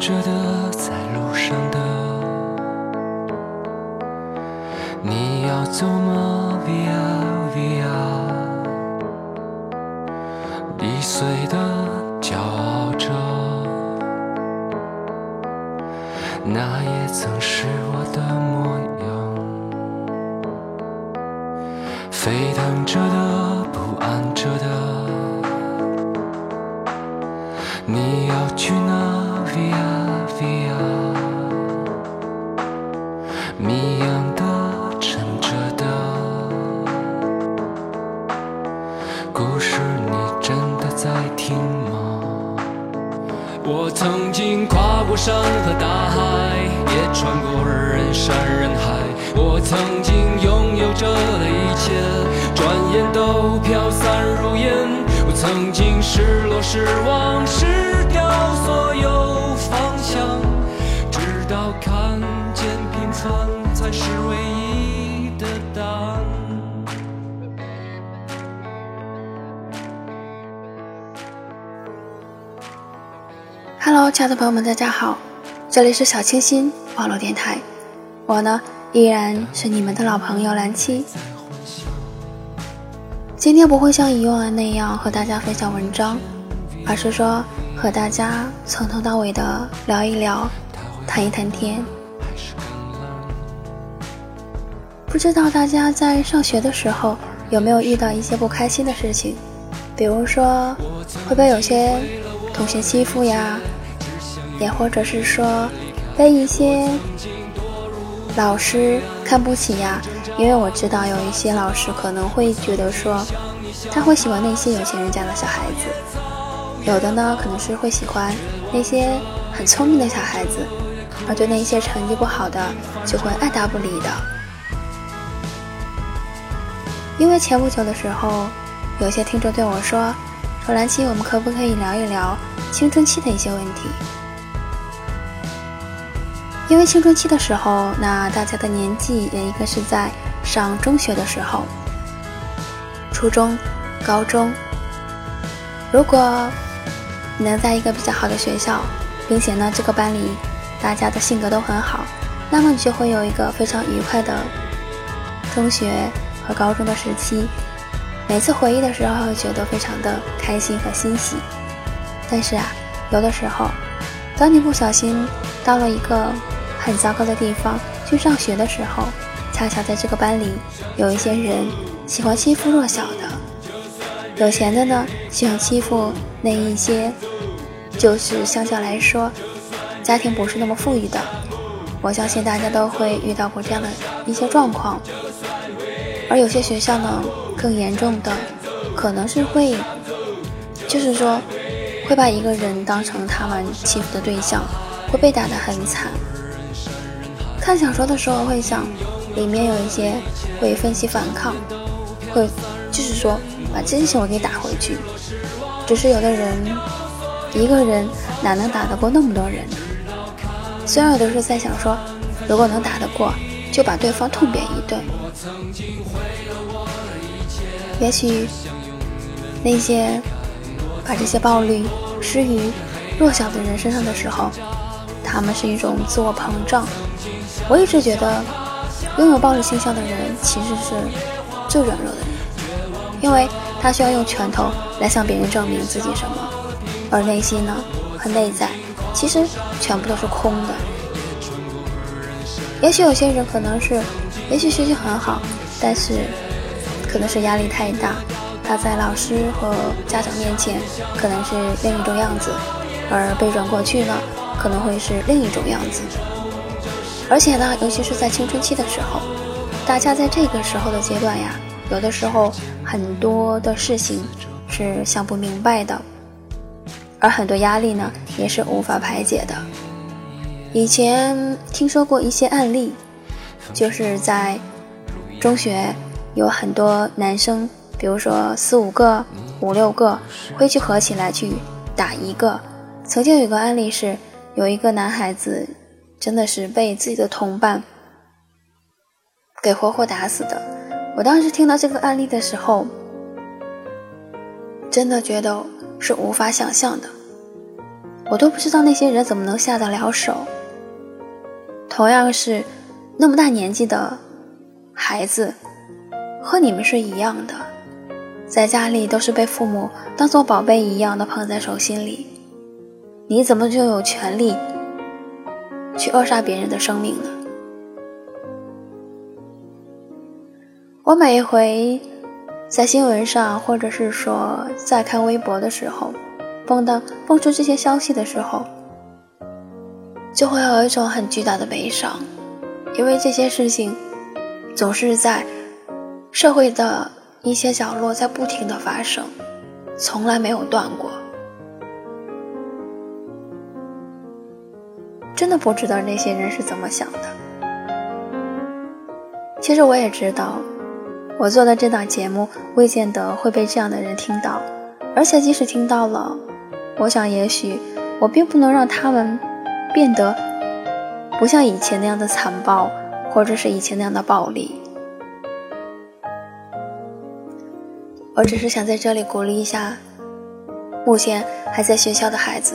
着的，在路上的，你要走吗？Via Via，易碎的骄傲着，那也曾是曾经失落、失望、失掉所有方向，直到看见平凡才是唯一的答案。Hello，亲爱的朋友们，大家好，这里是小清新网络电台，我呢依然是你们的老朋友蓝七。今天不会像以往那样和大家分享文章，而是说和大家从头到尾的聊一聊，谈一谈天。不知道大家在上学的时候有没有遇到一些不开心的事情？比如说会被有些同学欺负呀，也或者是说被一些老师看不起呀。因为我知道有一些老师可能会觉得说，他会喜欢那些有钱人家的小孩子，有的呢可能是会喜欢那些很聪明的小孩子，而对那些成绩不好的就会爱答不理的。因为前不久的时候，有些听众对我说：“说兰七，我们可不可以聊一聊青春期的一些问题？”因为青春期的时候，那大家的年纪也应该是在。上中学的时候，初中、高中，如果你能在一个比较好的学校，并且呢这个班里大家的性格都很好，那么你就会有一个非常愉快的中学和高中的时期。每次回忆的时候，觉得非常的开心和欣喜。但是啊，有的时候，当你不小心到了一个很糟糕的地方去上学的时候，恰巧在这个班里，有一些人喜欢欺负弱小的，有钱的呢喜欢欺负那一些，就是相较来说，家庭不是那么富裕的。我相信大家都会遇到过这样的一些状况。而有些学校呢，更严重的，可能是会，就是说，会把一个人当成他们欺负的对象，会被打得很惨。看小说的时候会想。里面有一些会分析反抗，会就是说把这些行为给打回去。只是有的人一个人哪能打得过那么多人呢？虽然有的时候在想说，如果能打得过，就把对方痛扁一顿。也许那些把这些暴力施于弱小的人身上的时候，他们是一种自我膨胀。我一直觉得。拥有暴力倾向的人其实是最软弱的人，因为他需要用拳头来向别人证明自己什么，而内心呢和内在其实全部都是空的。也许有些人可能是，也许学习很好，但是可能是压力太大，他在老师和家长面前可能是另一种样子，而被转过去呢可能会是另一种样子。而且呢，尤其是在青春期的时候，大家在这个时候的阶段呀，有的时候很多的事情是想不明白的，而很多压力呢也是无法排解的。以前听说过一些案例，就是在中学有很多男生，比如说四五个、五六个，会去合起来去打一个。曾经有个案例是，有一个男孩子。真的是被自己的同伴给活活打死的。我当时听到这个案例的时候，真的觉得是无法想象的。我都不知道那些人怎么能下得了手。同样是那么大年纪的孩子，和你们是一样的，在家里都是被父母当做宝贝一样的捧在手心里，你怎么就有权利去扼杀别人的生命呢？我每一回在新闻上，或者是说在看微博的时候，蹦到蹦出这些消息的时候，就会有一种很巨大的悲伤，因为这些事情总是在社会的一些角落在不停的发生，从来没有断过。真的不知道那些人是怎么想的。其实我也知道。我做的这档节目未见得会被这样的人听到，而且即使听到了，我想也许我并不能让他们变得不像以前那样的残暴，或者是以前那样的暴力。我只是想在这里鼓励一下目前还在学校的孩子，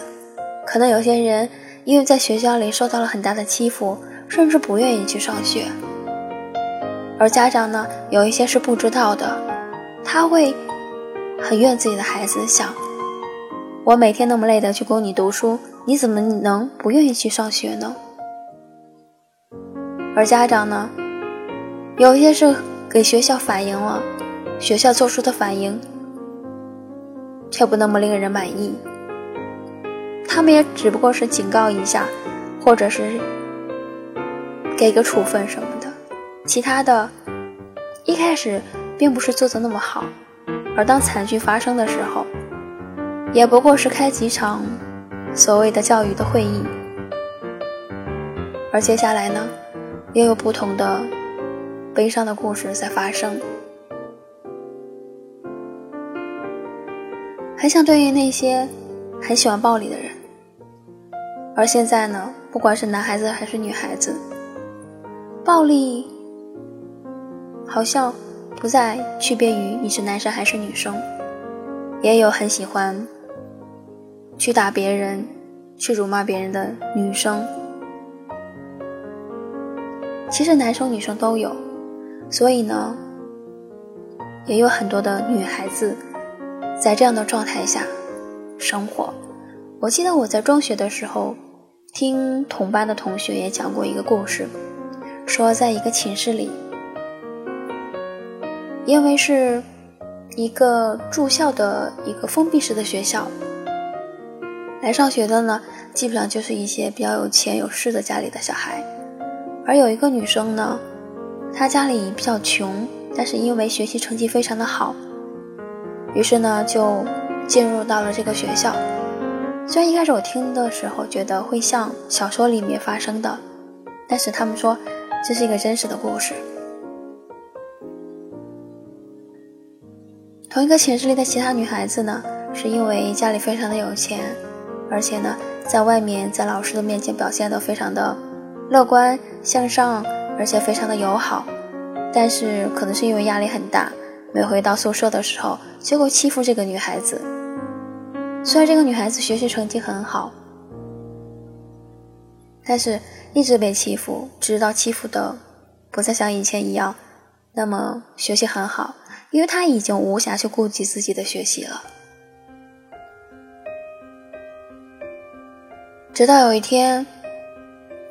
可能有些人因为在学校里受到了很大的欺负，甚至不愿意去上学。而家长呢，有一些是不知道的，他会很怨自己的孩子，想我每天那么累的去供你读书，你怎么能不愿意去上学呢？而家长呢，有一些是给学校反映了，学校做出的反应却不那么令人满意，他们也只不过是警告一下，或者是给个处分什么的。其他的，一开始并不是做的那么好，而当惨剧发生的时候，也不过是开几场所谓的教育的会议，而接下来呢，又有不同的悲伤的故事在发生。很想对于那些很喜欢暴力的人，而现在呢，不管是男孩子还是女孩子，暴力。好像不再区别于你是男生还是女生，也有很喜欢去打别人、去辱骂别人的女生。其实男生女生都有，所以呢，也有很多的女孩子在这样的状态下生活。我记得我在中学的时候，听同班的同学也讲过一个故事，说在一个寝室里。因为是一个住校的一个封闭式的学校，来上学的呢，基本上就是一些比较有钱有势的家里的小孩。而有一个女生呢，她家里比较穷，但是因为学习成绩非常的好，于是呢就进入到了这个学校。虽然一开始我听的时候觉得会像小说里面发生的，但是他们说这是一个真实的故事。同一个寝室里的其他女孩子呢，是因为家里非常的有钱，而且呢，在外面在老师的面前表现的非常的乐观向上，而且非常的友好。但是可能是因为压力很大，每回到宿舍的时候就会欺负这个女孩子。虽然这个女孩子学习成绩很好，但是一直被欺负，直到欺负的不再像以前一样那么学习很好。因为她已经无暇去顾及自己的学习了。直到有一天，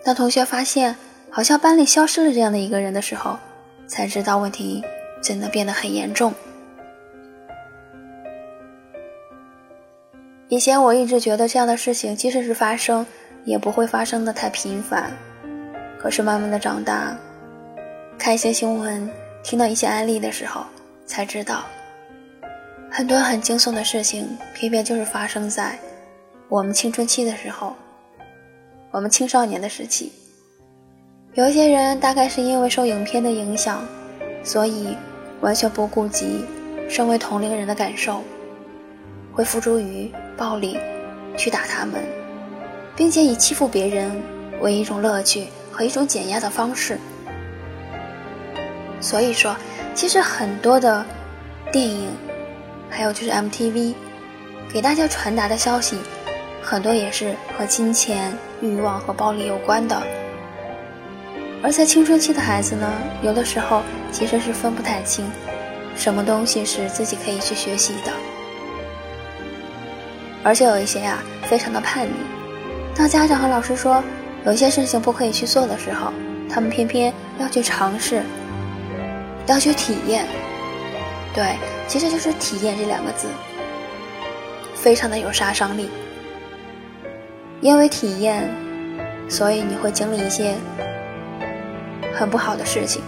当同学发现好像班里消失了这样的一个人的时候，才知道问题真的变得很严重。以前我一直觉得这样的事情即使是发生，也不会发生的太频繁。可是慢慢的长大，看一些新闻，听到一些案例的时候。才知道，很多很惊悚的事情，偏偏就是发生在我们青春期的时候，我们青少年的时期。有一些人大概是因为受影片的影响，所以完全不顾及身为同龄人的感受，会付诸于暴力去打他们，并且以欺负别人为一种乐趣和一种减压的方式。所以说。其实很多的电影，还有就是 MTV，给大家传达的消息，很多也是和金钱、欲望和暴力有关的。而在青春期的孩子呢，有的时候其实是分不太清，什么东西是自己可以去学习的，而且有一些呀，非常的叛逆。当家长和老师说有些事情不可以去做的时候，他们偏偏要去尝试，要去体验。对，其实就是“体验”这两个字，非常的有杀伤力。因为体验，所以你会经历一些。很不好的事情，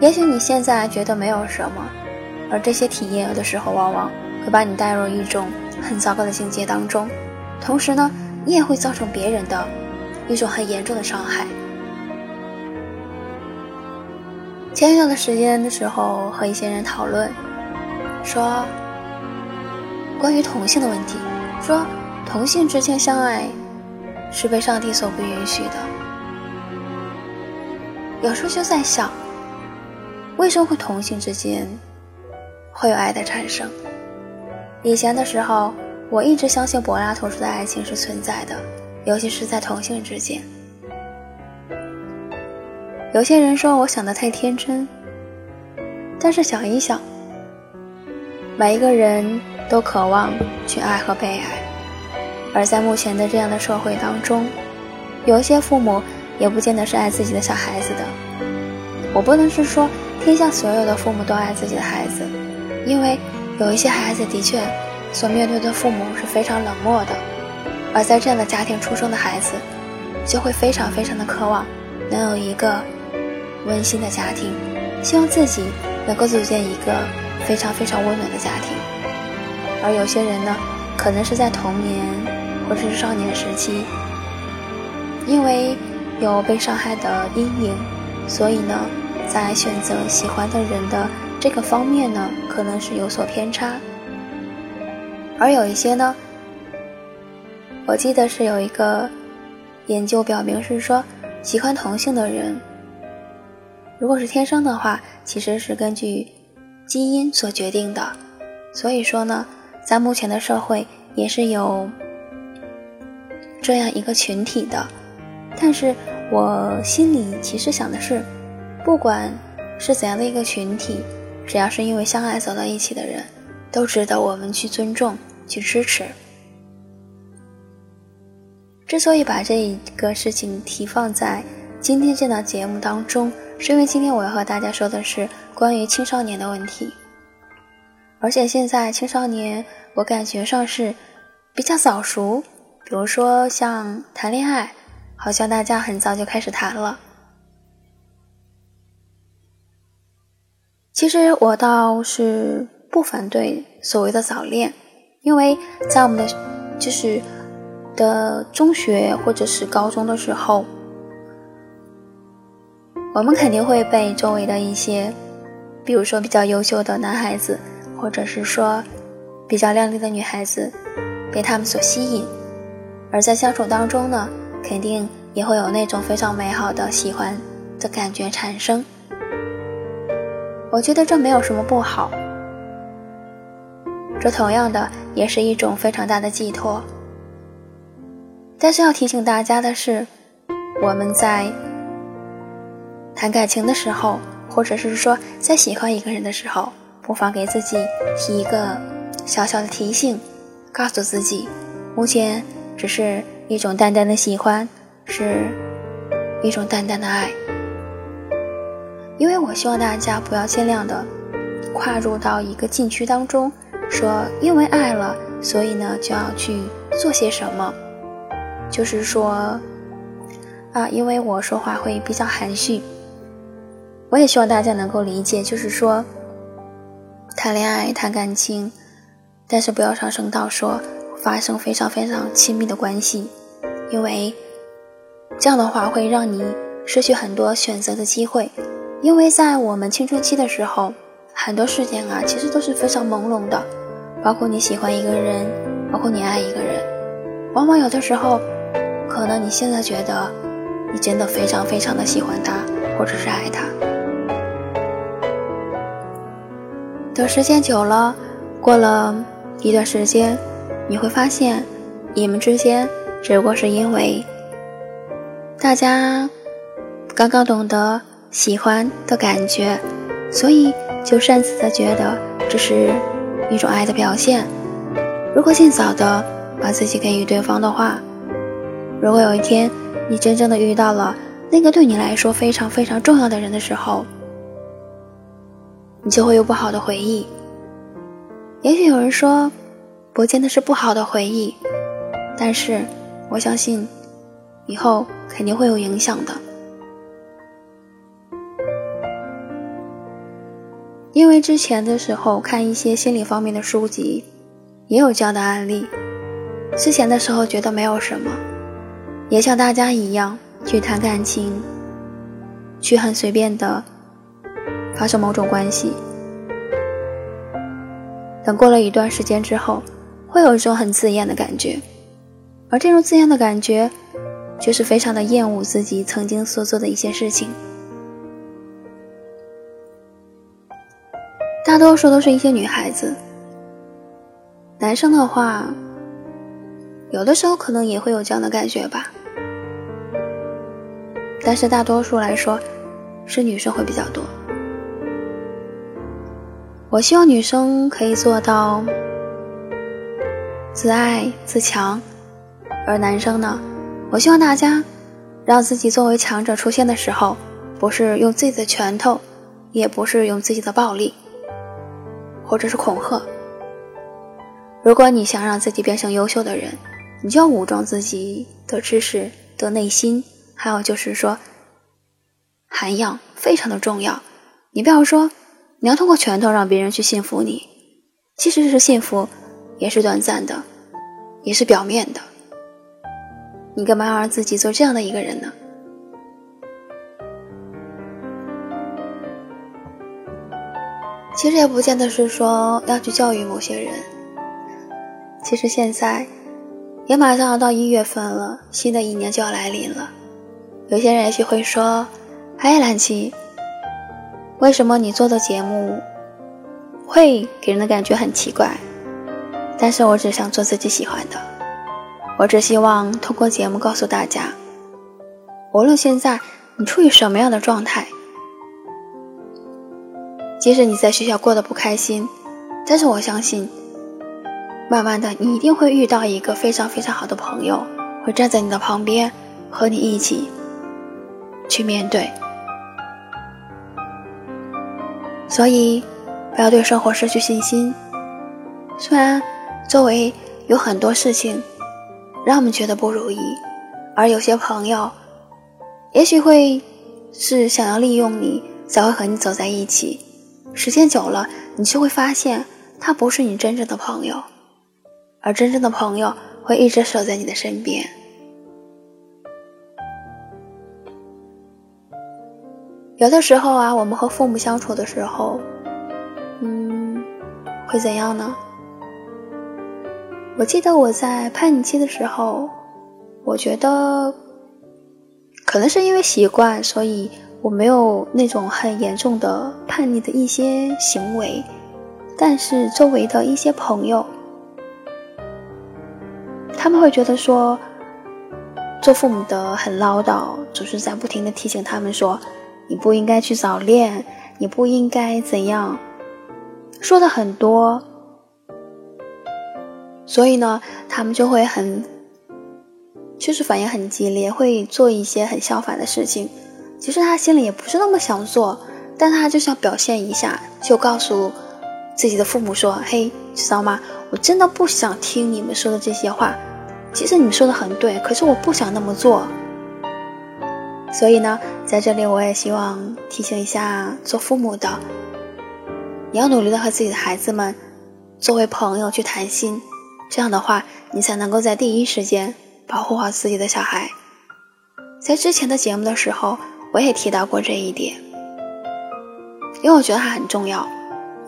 也许你现在觉得没有什么，而这些体验有的时候往往会把你带入一种很糟糕的境界当中，同时呢，你也会造成别人的一种很严重的伤害。前一段的时间的时候，和一些人讨论，说关于同性的问题，说同性之间相爱是被上帝所不允许的。有时候就在想，为什么会同性之间会有爱的产生？以前的时候，我一直相信柏拉图说的爱情是存在的，尤其是在同性之间。有些人说我想的太天真，但是想一想，每一个人都渴望去爱和被爱，而在目前的这样的社会当中，有些父母。也不见得是爱自己的小孩子的。我不能是说天下所有的父母都爱自己的孩子，因为有一些孩子的确所面对的父母是非常冷漠的，而在这样的家庭出生的孩子，就会非常非常的渴望能有一个温馨的家庭，希望自己能够组建一个非常非常温暖的家庭。而有些人呢，可能是在童年或者是少年时期，因为。有被伤害的阴影，所以呢，在选择喜欢的人的这个方面呢，可能是有所偏差。而有一些呢，我记得是有一个研究表明是说，喜欢同性的人，如果是天生的话，其实是根据基因所决定的。所以说呢，在目前的社会也是有这样一个群体的，但是。我心里其实想的是，不管是怎样的一个群体，只要是因为相爱走到一起的人，都值得我们去尊重、去支持。之所以把这一个事情提放在今天这档节目当中，是因为今天我要和大家说的是关于青少年的问题。而且现在青少年，我感觉上是比较早熟，比如说像谈恋爱。好像大家很早就开始谈了。其实我倒是不反对所谓的早恋，因为在我们的就是的中学或者是高中的时候，我们肯定会被周围的一些，比如说比较优秀的男孩子，或者是说比较靓丽的女孩子，被他们所吸引，而在相处当中呢。肯定也会有那种非常美好的喜欢的感觉产生。我觉得这没有什么不好，这同样的也是一种非常大的寄托。但是要提醒大家的是，我们在谈感情的时候，或者是说在喜欢一个人的时候，不妨给自己提一个小小的提醒，告诉自己，目前只是。一种淡淡的喜欢，是一种淡淡的爱。因为我希望大家不要尽量的跨入到一个禁区当中，说因为爱了，所以呢就要去做些什么。就是说，啊，因为我说话会比较含蓄，我也希望大家能够理解。就是说，谈恋爱谈感情，但是不要上升到说发生非常非常亲密的关系。因为这样的话会让你失去很多选择的机会，因为在我们青春期的时候，很多事情啊其实都是非常朦胧的，包括你喜欢一个人，包括你爱一个人，往往有的时候，可能你现在觉得你真的非常非常的喜欢他，或者是爱他，等时间久了，过了一段时间，你会发现。你们之间只不过是因为大家刚刚懂得喜欢的感觉，所以就擅自的觉得这是一种爱的表现。如果尽早的把自己给予对方的话，如果有一天你真正的遇到了那个对你来说非常非常重要的人的时候，你就会有不好的回忆。也许有人说，不见得是不好的回忆，但是我相信，以后肯定会有影响的。因为之前的时候看一些心理方面的书籍，也有这样的案例。之前的时候觉得没有什么，也像大家一样去谈感情，去很随便的发生某种关系。等过了一段时间之后，会有一种很自厌的感觉，而这种自厌的感觉，就是非常的厌恶自己曾经所做的一些事情。大多数都是一些女孩子，男生的话，有的时候可能也会有这样的感觉吧，但是大多数来说，是女生会比较多。我希望女生可以做到自爱自强，而男生呢，我希望大家让自己作为强者出现的时候，不是用自己的拳头，也不是用自己的暴力，或者是恐吓。如果你想让自己变成优秀的人，你就要武装自己的知识的内心，还有就是说，涵养非常的重要。你不要说。你要通过拳头让别人去信服你，其实是幸福，也是短暂的，也是表面的。你干嘛要让自己做这样的一个人呢？其实也不见得是说要去教育某些人。其实现在也马上要到一月份了，新的一年就要来临了。有些人也许会说：“哎，蓝琪。”为什么你做的节目会给人的感觉很奇怪？但是我只想做自己喜欢的，我只希望通过节目告诉大家，无论现在你处于什么样的状态，即使你在学校过得不开心，但是我相信，慢慢的你一定会遇到一个非常非常好的朋友，会站在你的旁边，和你一起去面对。所以，不要对生活失去信心。虽然周围有很多事情让我们觉得不如意，而有些朋友也许会是想要利用你，才会和你走在一起。时间久了，你就会发现他不是你真正的朋友，而真正的朋友会一直守在你的身边。有的时候啊，我们和父母相处的时候，嗯，会怎样呢？我记得我在叛逆期的时候，我觉得可能是因为习惯，所以我没有那种很严重的叛逆的一些行为。但是周围的一些朋友，他们会觉得说，做父母的很唠叨，总是在不停的提醒他们说。你不应该去早恋，你不应该怎样，说的很多，所以呢，他们就会很，就是反应很激烈，会做一些很相反的事情。其实他心里也不是那么想做，但他就想表现一下，就告诉自己的父母说：“嘿，知道吗？我真的不想听你们说的这些话。其实你们说的很对，可是我不想那么做。”所以呢，在这里我也希望提醒一下做父母的，你要努力的和自己的孩子们作为朋友去谈心，这样的话，你才能够在第一时间保护好自己的小孩。在之前的节目的时候，我也提到过这一点，因为我觉得它很重要，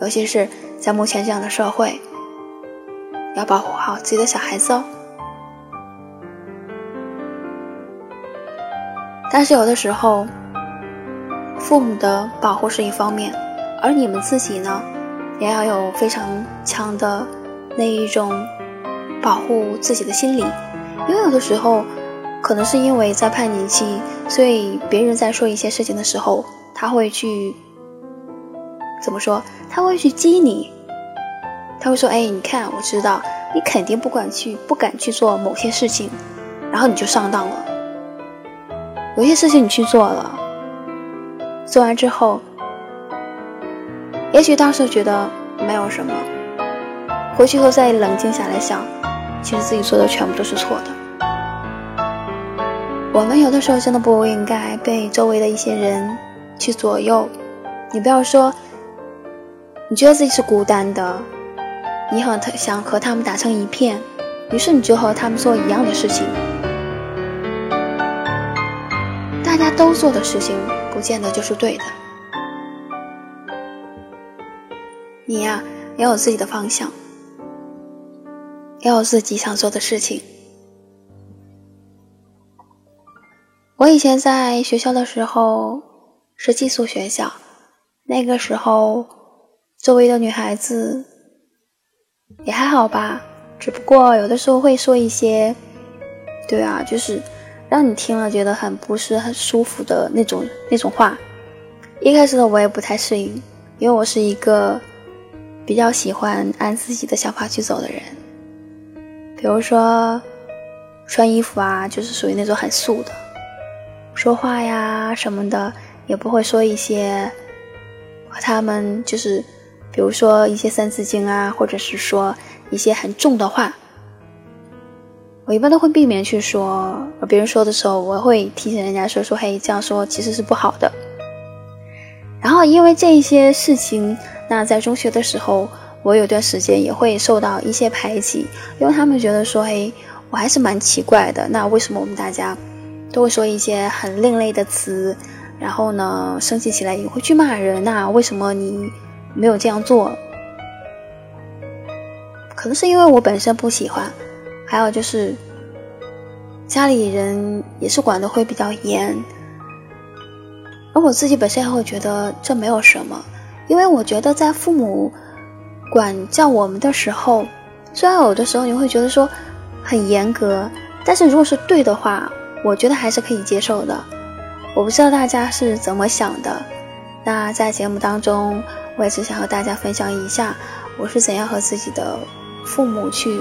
尤其是在目前这样的社会，要保护好自己的小孩子哦。但是有的时候，父母的保护是一方面，而你们自己呢，也要有非常强的那一种保护自己的心理，因为有的时候可能是因为在叛逆期，所以别人在说一些事情的时候，他会去怎么说？他会去激你，他会说：“哎，你看，我知道你肯定不敢去，不敢去做某些事情，然后你就上当了。有些事情你去做了，做完之后，也许当时觉得没有什么。”回去后再冷静下来想，其实自己做的全部都是错的。我们有的时候真的不应该被周围的一些人去左右。你不要说，你觉得自己是孤单的，你很想和他们打成一片，于是你就和他们做一样的事情。大家都做的事情，不见得就是对的。你呀，要有自己的方向。要有自己想做的事情。我以前在学校的时候是寄宿学校，那个时候周围的女孩子也还好吧，只不过有的时候会说一些，对啊，就是让你听了觉得很不是很舒服的那种那种话。一开始的我也不太适应，因为我是一个比较喜欢按自己的想法去走的人。比如说，穿衣服啊，就是属于那种很素的；说话呀什么的，也不会说一些和他们就是，比如说一些三字经啊，或者是说一些很重的话。我一般都会避免去说，别人说的时候，我会提醒人家说说，嘿，这样说其实是不好的。然后因为这一些事情，那在中学的时候。我有段时间也会受到一些排挤，因为他们觉得说，嘿，我还是蛮奇怪的。那为什么我们大家都会说一些很另类的词？然后呢，生气起来也会去骂人？那为什么你没有这样做？可能是因为我本身不喜欢，还有就是家里人也是管的会比较严，而我自己本身也会觉得这没有什么，因为我觉得在父母。管教我们的时候，虽然有的时候你会觉得说很严格，但是如果是对的话，我觉得还是可以接受的。我不知道大家是怎么想的。那在节目当中，我也只想和大家分享一下我是怎样和自己的父母去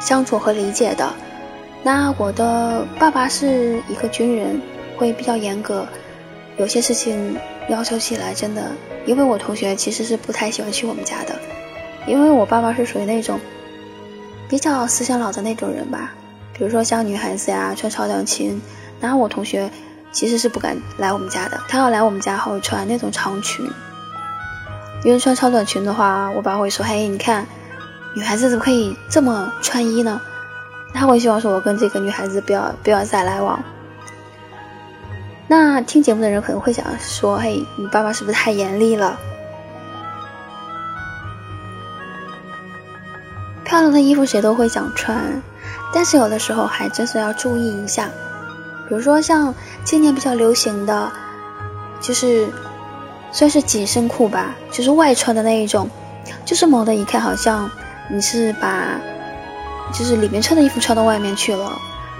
相处和理解的。那我的爸爸是一个军人，会比较严格，有些事情要求起来真的，因为我同学其实是不太喜欢去我们家的。因为我爸爸是属于那种比较思想老的那种人吧，比如说像女孩子呀穿超短裙，然后我同学其实是不敢来我们家的，他要来我们家后穿那种长裙，因为穿超短裙的话，我爸会说：“嘿，你看，女孩子怎么可以这么穿衣呢？”他会希望说我跟这个女孩子不要不要再来往。那听节目的人可能会想说：“嘿，你爸爸是不是太严厉了？”漂亮的衣服谁都会想穿，但是有的时候还真是要注意一下。比如说像今年比较流行的，就是算是紧身裤吧，就是外穿的那一种，就是猛的一看好像你是把就是里面穿的衣服穿到外面去了。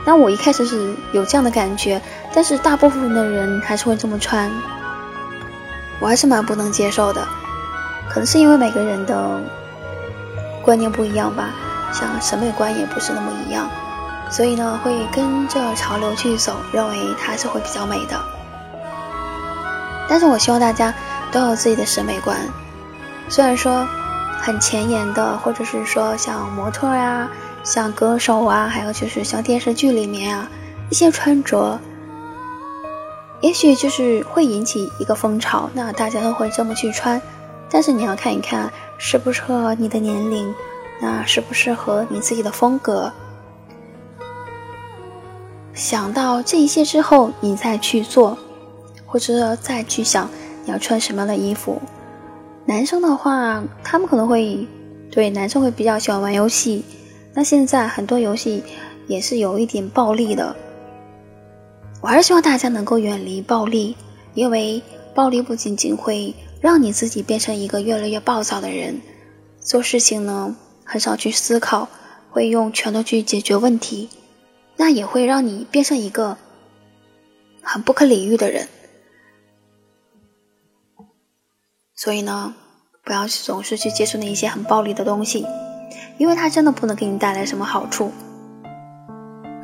那我一开始是有这样的感觉，但是大部分的人还是会这么穿，我还是蛮不能接受的。可能是因为每个人的。观念不一样吧，像审美观也不是那么一样，所以呢会跟着潮流去走，认为它是会比较美的。但是我希望大家都有自己的审美观，虽然说很前沿的，或者是说像模特呀、像歌手啊，还有就是像电视剧里面啊一些穿着，也许就是会引起一个风潮，那大家都会这么去穿。但是你要看一看适不适合你的年龄，那适不适合你自己的风格。想到这一些之后，你再去做，或者再去想你要穿什么样的衣服。男生的话，他们可能会对男生会比较喜欢玩游戏，那现在很多游戏也是有一点暴力的。我还是希望大家能够远离暴力，因为暴力不仅仅会。让你自己变成一个越来越暴躁的人，做事情呢很少去思考，会用拳头去解决问题，那也会让你变成一个很不可理喻的人。所以呢，不要总是去接触那一些很暴力的东西，因为它真的不能给你带来什么好处。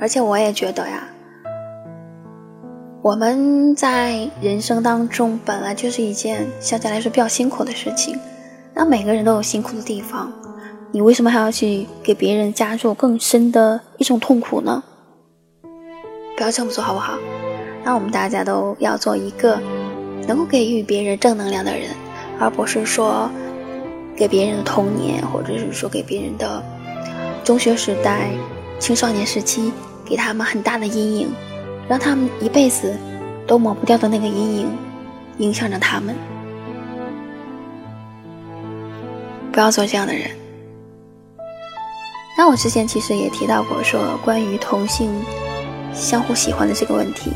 而且我也觉得呀，我们在人生当中本来就是一件相对来说比较辛苦的事情，那每个人都有辛苦的地方。你为什么还要去给别人加入更深的一种痛苦呢？不要这么做好不好？那我们大家都要做一个能够给予别人正能量的人，而不是说给别人的童年，或者是说给别人的中学时代、青少年时期，给他们很大的阴影，让他们一辈子都抹不掉的那个阴影，影响着他们。不要做这样的人。那我之前其实也提到过，说关于同性相互喜欢的这个问题，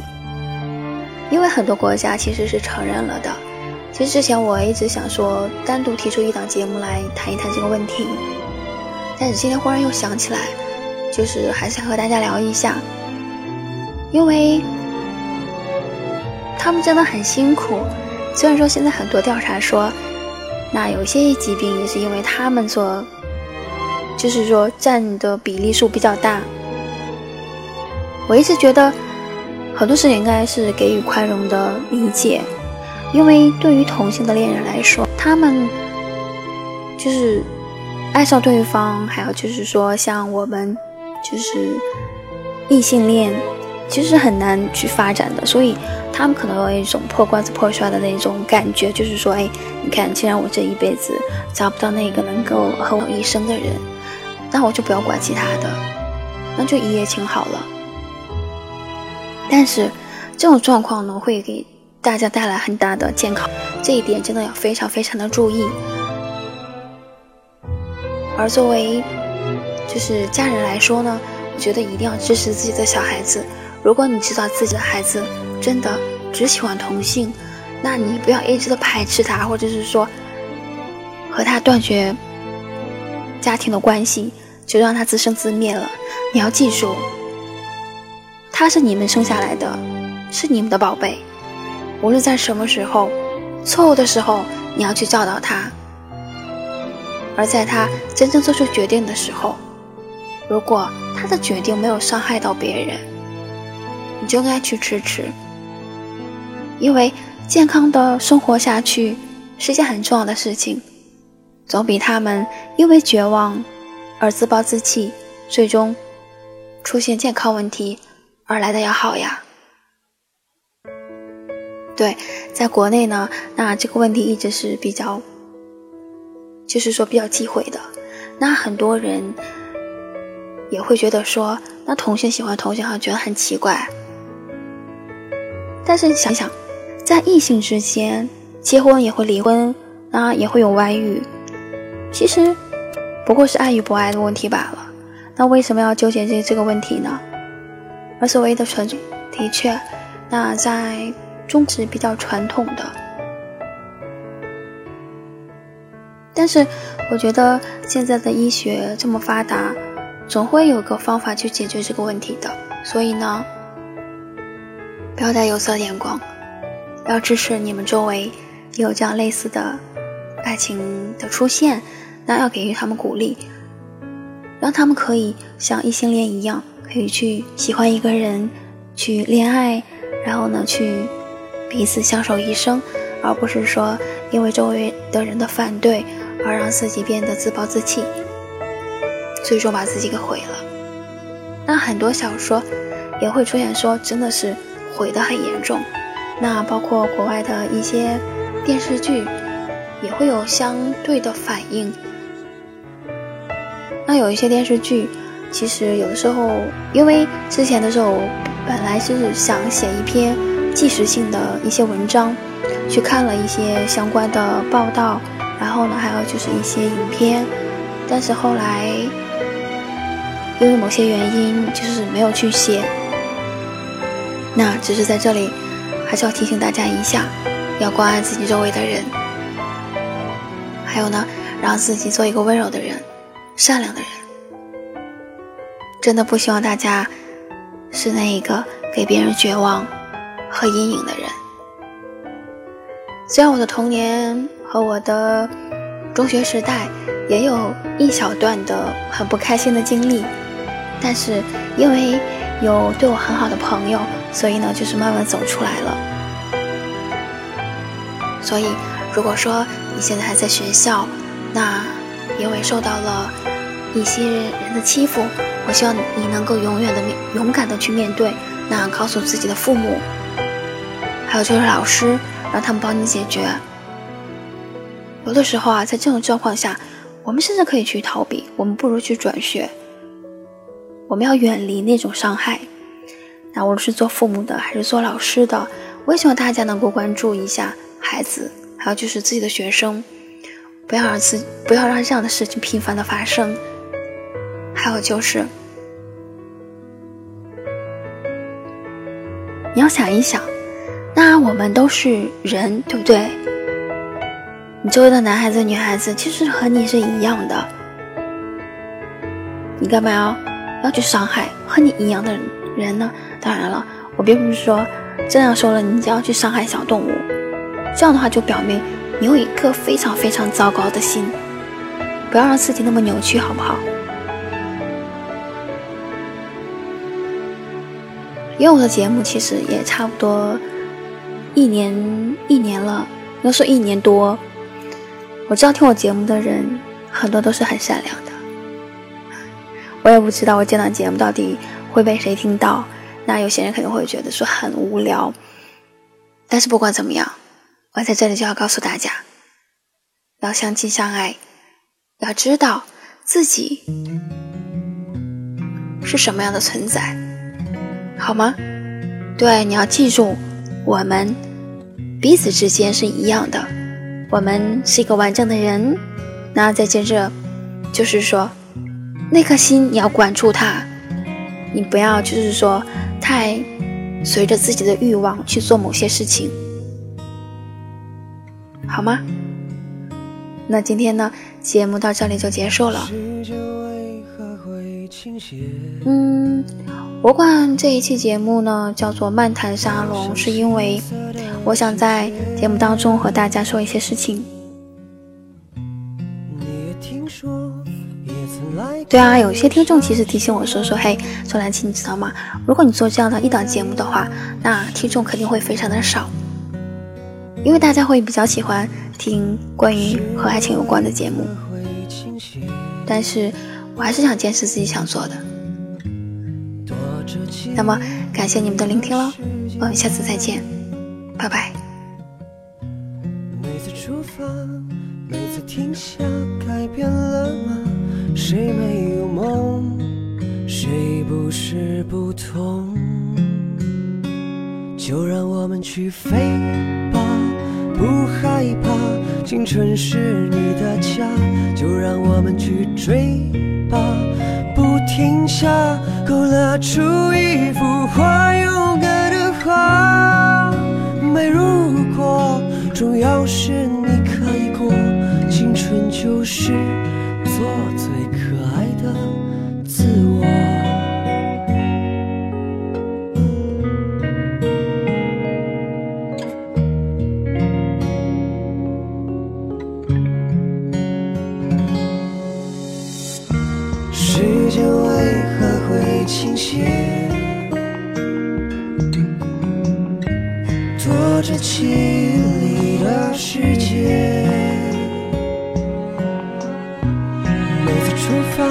因为很多国家其实是承认了的。其实之前我一直想说单独提出一档节目来谈一谈这个问题，但是今天忽然又想起来，就是还想和大家聊一下，因为他们真的很辛苦。虽然说现在很多调查说，那有些疾病也是因为他们做。就是说，占的比例数比较大。我一直觉得很多事情应该是给予宽容的理解，因为对于同性的恋人来说，他们就是爱上对方，还有就是说，像我们就是异性恋，其实很难去发展的，所以他们可能有一种破罐子破摔的那种感觉，就是说，哎，你看，既然我这一辈子找不到那个能够和我一生的人。那我就不要管其他的，那就一夜情好了。但是这种状况呢，会给大家带来很大的健康，这一点真的要非常非常的注意。而作为就是家人来说呢，我觉得一定要支持自己的小孩子。如果你知道自己的孩子真的只喜欢同性，那你不要一直的排斥他，或者是说和他断绝。家庭的关系就让他自生自灭了。你要记住，他是你们生下来的，是你们的宝贝。无论在什么时候，错误的时候，你要去教导他；而在他真正做出决定的时候，如果他的决定没有伤害到别人，你就应该去支持。因为健康的生活下去是一件很重要的事情。总比他们因为绝望而自暴自弃，最终出现健康问题而来的要好呀。对，在国内呢，那这个问题一直是比较，就是说比较忌讳的。那很多人也会觉得说，那同性喜欢同性，好像觉得很奇怪。但是想想，在异性之间结婚也会离婚，那也会有外遇。其实不过是爱与不爱的问题罢了，那为什么要纠结这这个问题呢？而所谓的纯，的确，那在中职比较传统的，但是我觉得现在的医学这么发达，总会有个方法去解决这个问题的。所以呢，不要带有色眼光，要支持你们周围有这样类似的爱情的出现。那要给予他们鼓励，让他们可以像异性恋一样，可以去喜欢一个人，去恋爱，然后呢，去彼此相守一生，而不是说因为周围的人的反对而让自己变得自暴自弃，最终把自己给毁了。那很多小说也会出现说，真的是毁得很严重。那包括国外的一些电视剧，也会有相对的反应。那有一些电视剧，其实有的时候，因为之前的时候本来是想写一篇纪实性的一些文章，去看了一些相关的报道，然后呢，还有就是一些影片，但是后来因为某些原因，就是没有去写。那只是在这里，还是要提醒大家一下，要关爱自己周围的人，还有呢，让自己做一个温柔的人。善良的人，真的不希望大家是那一个给别人绝望和阴影的人。虽然我的童年和我的中学时代也有一小段的很不开心的经历，但是因为有对我很好的朋友，所以呢，就是慢慢走出来了。所以，如果说你现在还在学校，那因为受到了一些人的欺负。我希望你能够永远的勇敢的去面对，那告诉自己的父母，还有就是老师，让他们帮你解决。有的时候啊，在这种状况下，我们甚至可以去逃避，我们不如去转学。我们要远离那种伤害。那无论是做父母的还是做老师的，我也希望大家能够关注一下孩子，还有就是自己的学生，不要让自不要让这样的事情频繁的发生。还有就是，你要想一想，那我们都是人，对不对？你周围的男孩子、女孩子其实和你是一样的，你干嘛要要去伤害和你一样的人呢？当然了，我并不是说这样说了你就要去伤害小动物，这样的话就表明你有一颗非常非常糟糕的心，不要让自己那么扭曲，好不好？因为我的节目其实也差不多一年一年了，要说一年多。我知道听我节目的人很多都是很善良的，我也不知道我这档节目到底会被谁听到。那有些人可能会觉得说很无聊，但是不管怎么样，我在这里就要告诉大家，要相亲相爱，要知道自己是什么样的存在。好吗？对，你要记住，我们彼此之间是一样的，我们是一个完整的人。那再接着，就是说，那颗心你要管住它，你不要就是说太随着自己的欲望去做某些事情，好吗？那今天呢，节目到这里就结束了。嗯。我管这一期节目呢叫做漫谈沙龙，是因为我想在节目当中和大家说一些事情。对啊，有些听众其实提醒我说说，嘿，周兰青，你知道吗？如果你做这样的一档节目的话，那听众肯定会非常的少，因为大家会比较喜欢听关于和爱情有关的节目。但是我还是想坚持自己想做的。那么，感谢你们的聆听喽，我们下次再见，拜拜。每次出发，每次停下，改变了吗？谁没有梦？谁不是不同？就让我们去飞吧，不害怕，青春是你的家。就让我们去追吧。不停下，勾勒出一幅画，勇敢的画。没如果，重要是你可以过。青春就是做最可爱的自我。凄厉的世界，每次出发，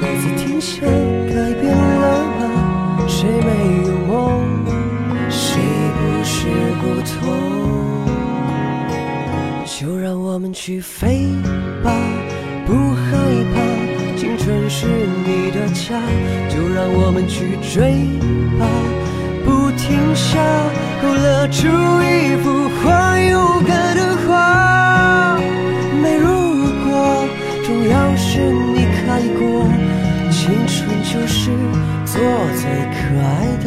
每次停下，改变了吗？谁没有梦？谁不是不同？就让我们去飞是你的家。就让我们去追吧，不停下。勾勒出一幅画，勇敢的画。没如果，重要是你开过。青春就是做最可爱的